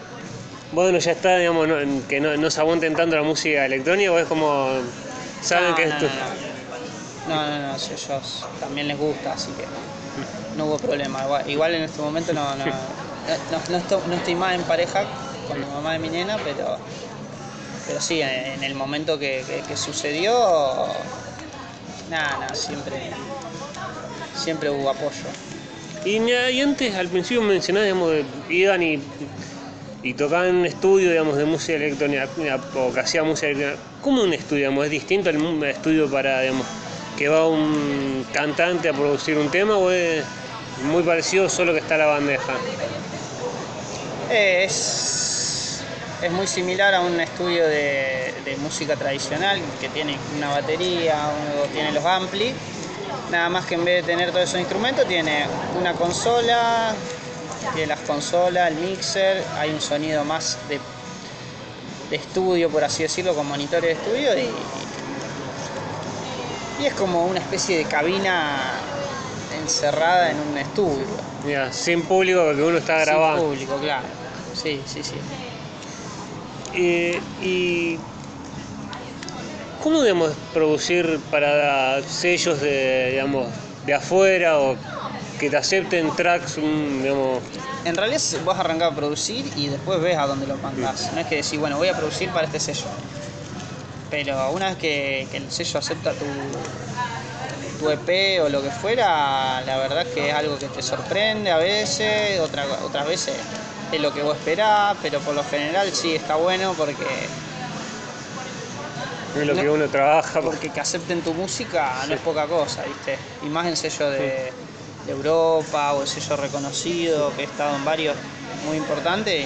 bueno, ya está, digamos, no- que no, no se aguanten tanto la música electrónica, o es como, saben no, que no, esto... no, no, no, no, ellos también les gusta, así que no hubo problema. Igual, igual en este momento no, no, no, estoy, no estoy más en pareja con la mamá de mi nena, pero, pero sí, en, en el momento que, que- que sucedió, nada, nada, siempre, siempre hubo apoyo. Y, antes, al principio de- iban y, y tocaban un estudio, digamos, de música electrónica, o que hacía música electrónica. ¿Cómo un estudio, digamos, es distinto al estudio para, digamos, que va un cantante a producir un tema o es muy parecido, solo que está la bandeja? Eh, Es, es muy similar a un estudio de, de música tradicional que tiene una batería, uno tiene los ampli. Nada más que en vez de tener todos esos instrumentos, tiene una consola, tiene las consolas, el mixer, hay un sonido más de, de estudio, por así decirlo, con monitores de estudio y, y es como una especie de cabina encerrada en un estudio. Mira, sin público porque uno está grabando. Sin público, claro. Sí, sí, sí. Eh, y ¿cómo debemos producir para sellos de, digamos, de afuera o que te acepten tracks, digamos, En realidad vos arrancás a producir y después ves a dónde lo mandás. No es que decís, bueno, voy a producir para este sello. Pero una vez que, que el sello acepta tu, tu EP o lo que fuera, la verdad es que es algo que te sorprende a veces, otra, otras veces es lo que vos esperás, pero por lo general sí está bueno porque, es lo No. que uno trabaja? porque que acepten tu música no es poca cosa, ¿viste? Y más en sello de, de Europa o el sello reconocido, que he estado en varios muy importantes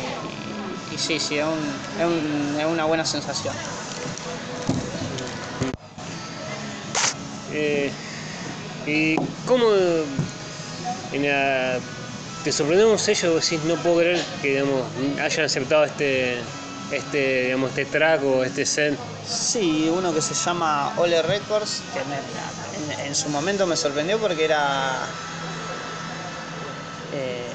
y, y sí, sí, es, un- es un- es una buena sensación. Eh, ¿Y cómo en la- te sorprendió un sello decís, no puedo creer que digamos, hayan aceptado este, este, digamos, este track o este set? Sí, uno que se llama Ole Records, que en su momento me sorprendió porque era eh,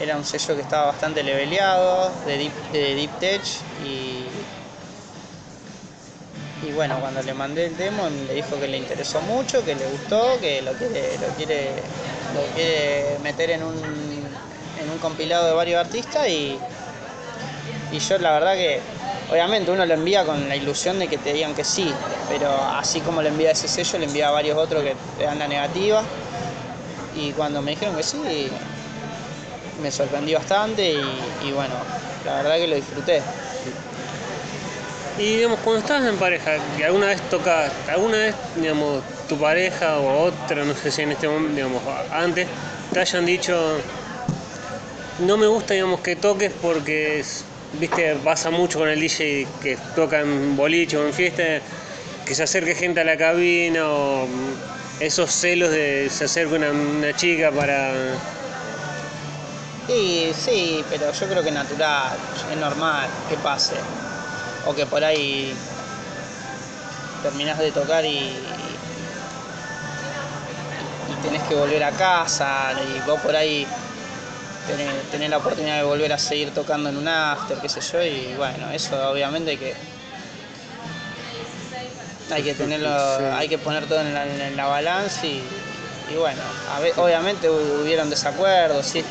era un sello que estaba bastante leveleado, de deep, de deep tech y y bueno, cuando le mandé el demo le dijo que le interesó mucho, que le gustó, que lo quiere, lo quiere, lo quiere meter en un, en un compilado de varios artistas y, y yo la verdad que obviamente uno lo envía con la ilusión de que te digan que sí, pero así como le envía ese sello, le envía a varios otros que te dan la negativa. Y cuando me dijeron que sí, me sorprendí bastante y, y bueno, la verdad que lo disfruté. Y digamos, cuando estabas en pareja, que alguna vez tocas, alguna vez, digamos, tu pareja o otra, no sé si en este momento, digamos, antes, te hayan dicho, no me gusta, digamos, que toques porque, es- viste, pasa mucho con el DJ que toca en boliche o en fiesta, que se acerque gente a la cabina o esos celos de se acerca una, una chica para... Y sí, pero yo creo que es natural, es normal que pase. O que por ahí terminás de tocar y, y tenés que volver a casa y vos por ahí tenés la oportunidad de volver a seguir tocando en un after, qué sé yo, y bueno, eso obviamente hay que hay que tenerlo, hay que poner todo en la, en la balanza y, y bueno, a obviamente hu- hubieron desacuerdos, sí,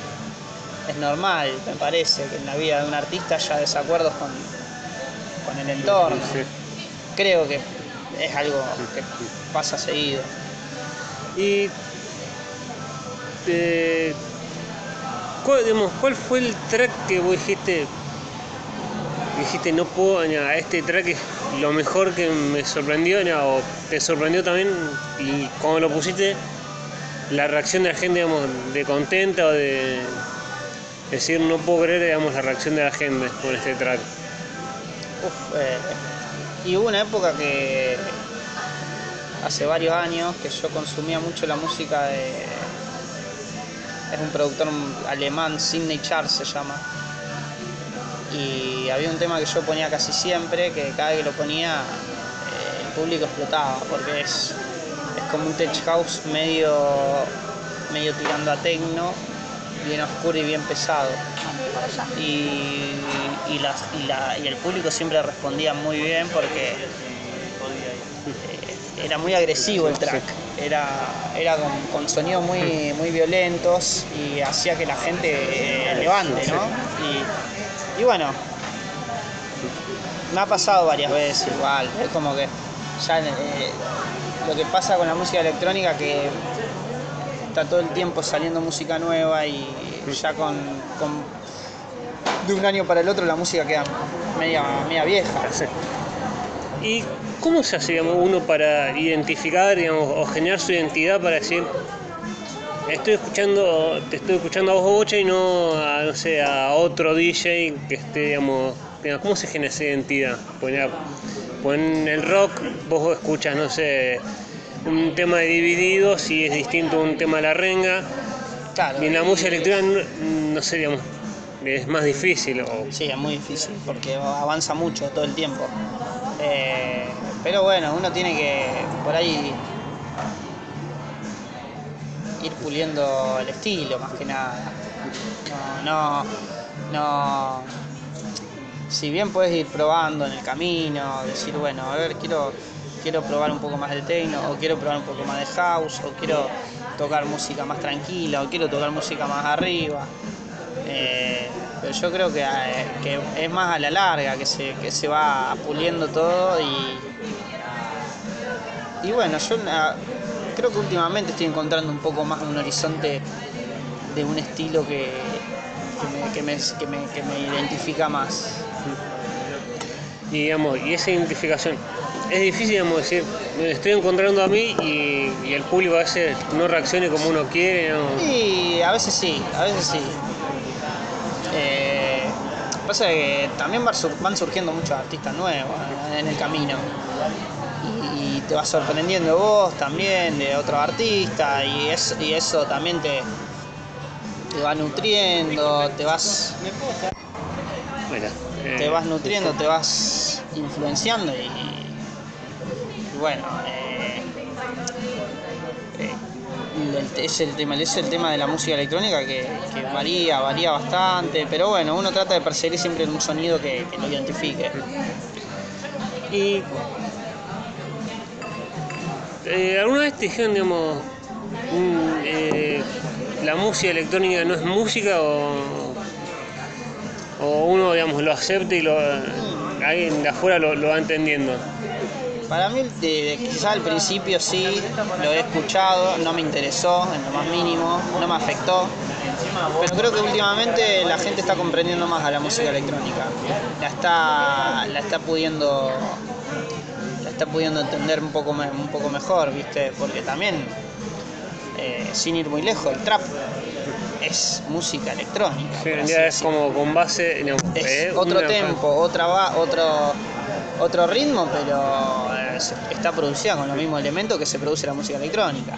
es normal, me parece, que en la vida de un artista haya desacuerdos con, con el entorno. Creo que es algo que pasa seguido. Y eh, ¿cuál, digamos, ¿cuál fue el track que vos dijiste? Dijiste no puedo, ña, este track es lo mejor que me sorprendió, ña, o te sorprendió también y cuando lo pusiste la reacción de la gente, digamos, de contenta o de decir no puedo creer, digamos, la reacción de la gente con este track. Uf, eh, y hubo una época que, hace varios años que yo consumía mucho la música de. Es un productor alemán, Sidney Charles se llama. Y había un tema que yo ponía casi siempre, que cada vez que lo ponía eh, el público explotaba, porque es, es como un tech house medio, medio tirando a techno, bien oscuro y bien pesado. Y, y, las- y la- y el público siempre respondía muy bien porque era muy agresivo el track, era, era con, con sonidos muy, muy violentos y hacía que la gente eh, levante, ¿no? Y, y bueno, me ha pasado varias veces igual, es como que ya eh, lo que pasa con la música electrónica que está todo el tiempo saliendo música nueva y ya con, con- de un año para el otro la música queda media, media vieja. Sí. ¿Y cómo se hace digamos, uno para identificar digamos, o generar su identidad para decir, estoy escuchando, te estoy escuchando a vos Bocha y no a, no sé, a otro DJ que esté, digamos, digamos, ¿cómo se genera esa identidad? Pues, ya, pues en el rock vos escuchas, no sé, un tema de divididos y es distinto a un tema de la renga. Claro. Y en la música electrónica, no, no sé, digamos, es más difícil. O, Sí, es muy difícil porque avanza mucho todo el tiempo. Eh, pero bueno, uno tiene que por ahí ir puliendo el estilo más que nada. No, no. Si bien puedes ir probando en el camino, decir, bueno, a ver, quiero, quiero probar un poco más de techno, o quiero probar un poco más de house, o quiero tocar música más tranquila, o quiero tocar música más arriba. Eh, pero yo creo que, eh, que es más a la larga, que se, que se va puliendo todo y. Y bueno, yo ah, creo que últimamente estoy encontrando un poco más un horizonte de un estilo que, que, me, que, me, que, me, que me identifica más. y, digamos, y esa identificación. Es difícil digamos, decir, me estoy encontrando a mí y, y el público a veces no reaccione como uno quiere. ¿no? Y a veces sí, a veces sí. Eh, pasa que también van sur- van surgiendo muchos artistas nuevos ¿no? en el camino. Y, te vas sorprendiendo vos también de otros artistas y, es, y eso también te, te va nutriendo, te vas, eh, te vas nutriendo, te vas influenciando y, y bueno, eh, eh, es, el tema, es el tema de la música electrónica que, varía, varía bastante, pero bueno, uno trata de perseguir siempre un sonido que, que lo identifique. Y eh, alguna vez te dijeron, digamos, eh, la música electrónica no es música o, o uno, digamos, lo acepta y lo, alguien de afuera lo va entendiendo. Para mí, de- de- quizás al principio sí, lo he escuchado, no me interesó en lo más mínimo, no me afectó, pero creo que últimamente la gente está comprendiendo más a la música electrónica, la está, la está pudiendo, la está pudiendo entender un poco, un poco mejor, ¿viste? Porque también, eh, sin ir muy lejos, el trap es música electrónica. Sí, en es como con base, Es eh, otro tempo, otra va, otro, otro ritmo, pero eh, está producida con los mismos elementos que se produce la música electrónica.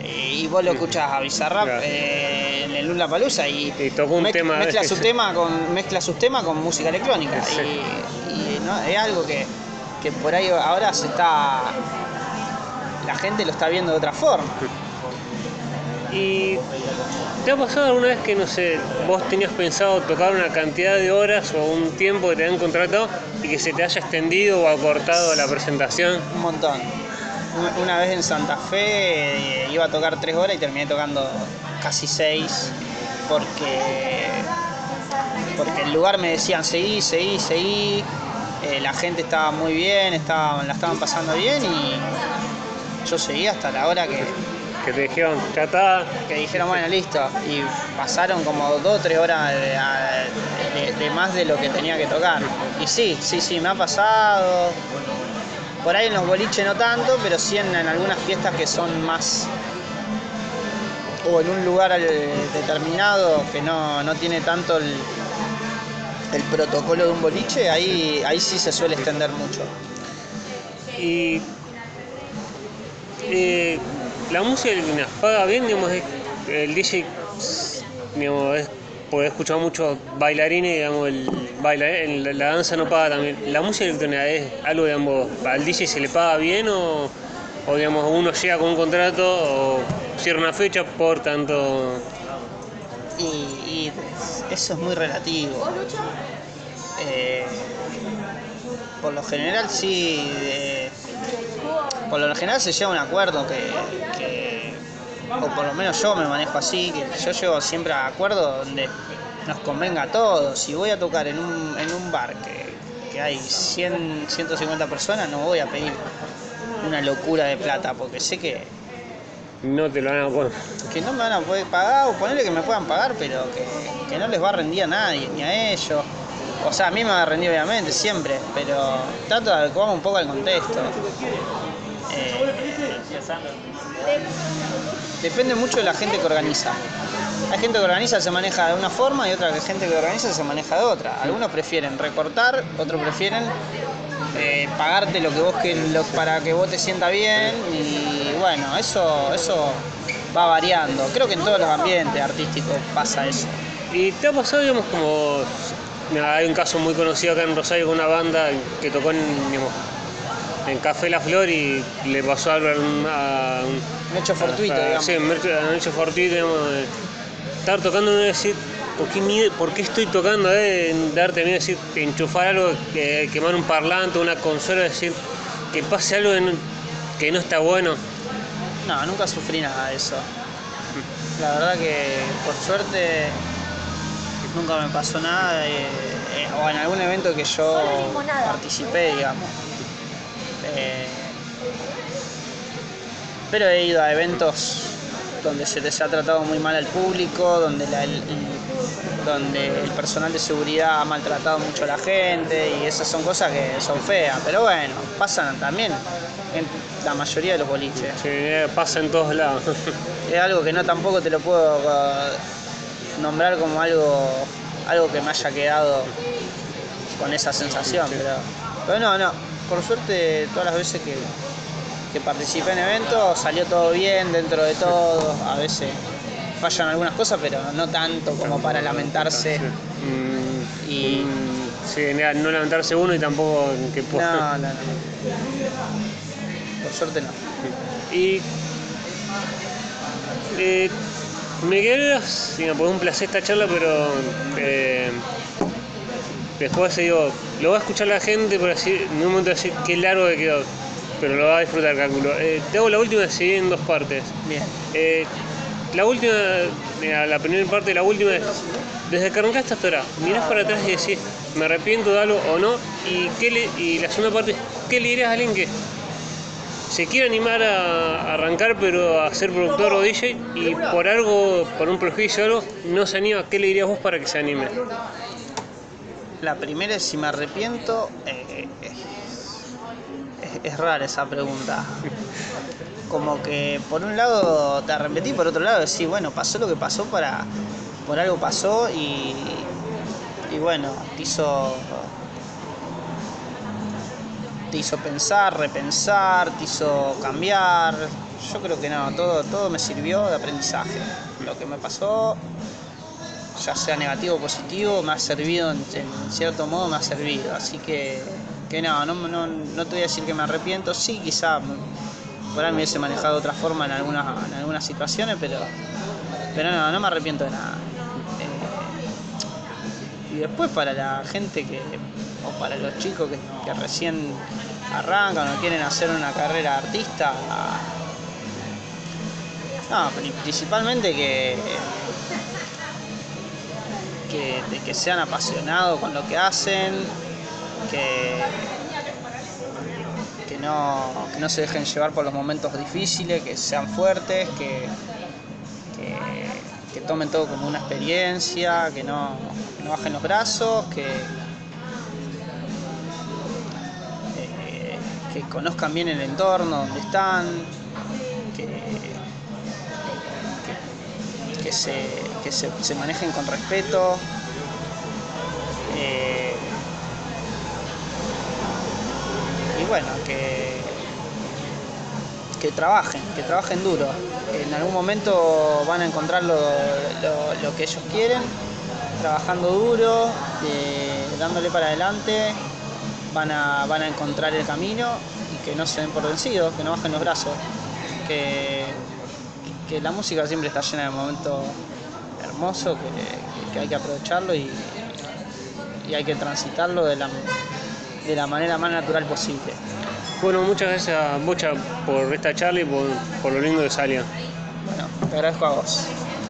Eh, Y vos lo escuchás a Bizarrap Claro. eh, en el Lula Palusa y, Y tocó un mez- tema de mezcla su *laughs* tema con mezcla sus temas con música electrónica Sí. y, y no, es algo que, que por ahí ahora se está la gente lo está viendo de otra forma. ¿Y te ha pasado alguna vez que, no sé, vos tenías pensado tocar una cantidad de horas o un tiempo que te han contratado y que se te haya extendido o acortado la presentación? Un montón. Un- Una vez en Santa Fe eh, iba a tocar tres horas y terminé tocando casi seis porque, porque el lugar me decían seguí, seguí, seguí. eh, la gente estaba muy bien, estaban, la estaban pasando bien y yo seguí hasta la hora que, Que te dijeron, ya está, que dijeron bueno listo y pasaron como dos o tres horas de, a- de- de más de lo que tenía que tocar. Y sí, sí, sí, me ha pasado. Por ahí en los boliches no tanto pero sí en, en algunas fiestas que son más o en un lugar al- determinado que no, no tiene tanto el, el protocolo de un boliche ahí, ahí sí se suele extender mucho. Y eh, la música electrónica paga bien, digamos, es- el DJ, digamos, es, porque he escuchado muchos bailarines, digamos, el baila, en la, danza no paga también. ¿La música electrónica es algo, digamos, al DJ se le paga bien o, digamos, uno llega con un contrato o cierra una fecha por tanto... Y, y eso es muy relativo. Eh, por lo general sí, por lo general se llega a un acuerdo que, que- o por lo menos yo me manejo así, que yo llego siempre a acuerdos donde nos convenga a todos. Si voy a tocar en un, en un bar que, que hay 100, 150 personas, no voy a pedir una locura de plata, porque sé que, No te lo van a poner. que no me van a poder pagar o ponerle que me puedan pagar, pero que, que no les va a rendir a nadie, ni a ellos. O sea, a mí me va a rendir obviamente, siempre, pero trato de adecuarme un poco al contexto. Eh, depende mucho de la gente que organiza. Hay gente que organiza se maneja de una forma y otra que gente que organiza se maneja de otra. Algunos prefieren recortar, otros prefieren eh, pagarte lo que vos que, para que vos te sienta bien y bueno, eso, eso va variando. Creo que en todos los ambientes artísticos pasa eso. ¿Y te ha pasado, digamos, como... hay un caso muy conocido acá en Rosario con una banda que tocó en, Café La Flor y le pasó algo a un... a un- hecho fortuito, a- a- digamos. Sí, un hecho, fortuito, digamos, estar tocando y decir, ¿por qué, miedo- por qué estoy tocando? Eh? Darte miedo, decir, enchufar algo, que, quemar un parlante, una consola, decir, que pase algo en- que no está bueno. No, nunca sufrí nada de eso. La verdad que por suerte nunca me pasó nada eh, eh, o en algún evento que yo participé, digamos. Eh, pero he ido a eventos donde se les ha tratado muy mal al público, donde, la- el, el- donde el personal de seguridad ha maltratado mucho a la gente y esas son cosas que son feas. Pero bueno, pasan también en la mayoría de los boliches. Sí, pasa en todos lados. Es algo que no tampoco te lo puedo uh, nombrar como algo, algo que me haya quedado con esa sensación, Sí. pero, pero no, no. Por suerte todas las veces que, que participé en eventos salió todo bien dentro de todo. A veces fallan algunas cosas, pero no tanto como para lamentarse. Mm, Y- mm, sí, no levantarse uno y tampoco que pueda. No, no, no. Por suerte no. Y eh, me quedé, pues un placer esta charla, pero eh, después digo, lo va a escuchar la gente, por así, en un momento decir qué largo que quedó, pero lo va a disfrutar, cálculo. Eh, te hago la última, sí, en dos partes. Bien. Eh, la última, mira, la primera parte la última es, desde que arrancaste hasta ahora, mirás para atrás y decís, me arrepiento de algo o no, y, qué le, y la segunda parte es, ¿qué le dirías a alguien que se quiere animar a arrancar pero a ser productor o DJ y por algo, por un prejuicio o algo, no se anima? ¿Qué le dirías vos para que se anime? La primera es si me arrepiento. eh, es, es rara esa pregunta. Como que por un lado te arrepentí, por otro lado decís, bueno, pasó lo que pasó para. Por algo pasó y. Y bueno, te hizo. Te hizo pensar, repensar, te hizo cambiar. Yo creo que no, todo, todo me sirvió de aprendizaje. Lo que me pasó ya sea negativo o positivo, me ha servido, en, cierto modo me ha servido. Así que, que no, no, no, no te voy a decir que me arrepiento, sí, quizá por ahí me hubiese manejado de otra forma en algunas, en algunas situaciones, pero, pero no, no me arrepiento de nada. Eh, y después para la gente que, o para los chicos que, recién arrancan o quieren hacer una carrera artista, no, pri- principalmente que que, sean apasionados con lo que hacen, que, que, no, que no se dejen llevar por los momentos difíciles, que sean fuertes, que, que, que tomen todo como una experiencia, que no, que no bajen los brazos, que, que conozcan bien el entorno donde están, que, que, se, que se, manejen con respeto. eh, y bueno, que, que trabajen, que trabajen duro. En algún momento van a encontrar lo, lo- lo que ellos quieren, trabajando duro, eh, dándole para adelante, van a, van a encontrar el camino y que no se den por vencidos, que no bajen los brazos, que, que la música siempre está llena de momentos hermosos, que, que hay que aprovecharlo y, y hay que transitarlo de la, de la manera más natural posible. Bueno, muchas gracias Bocha por esta charla y por, por lo lindo que salió. Bueno, te agradezco a vos.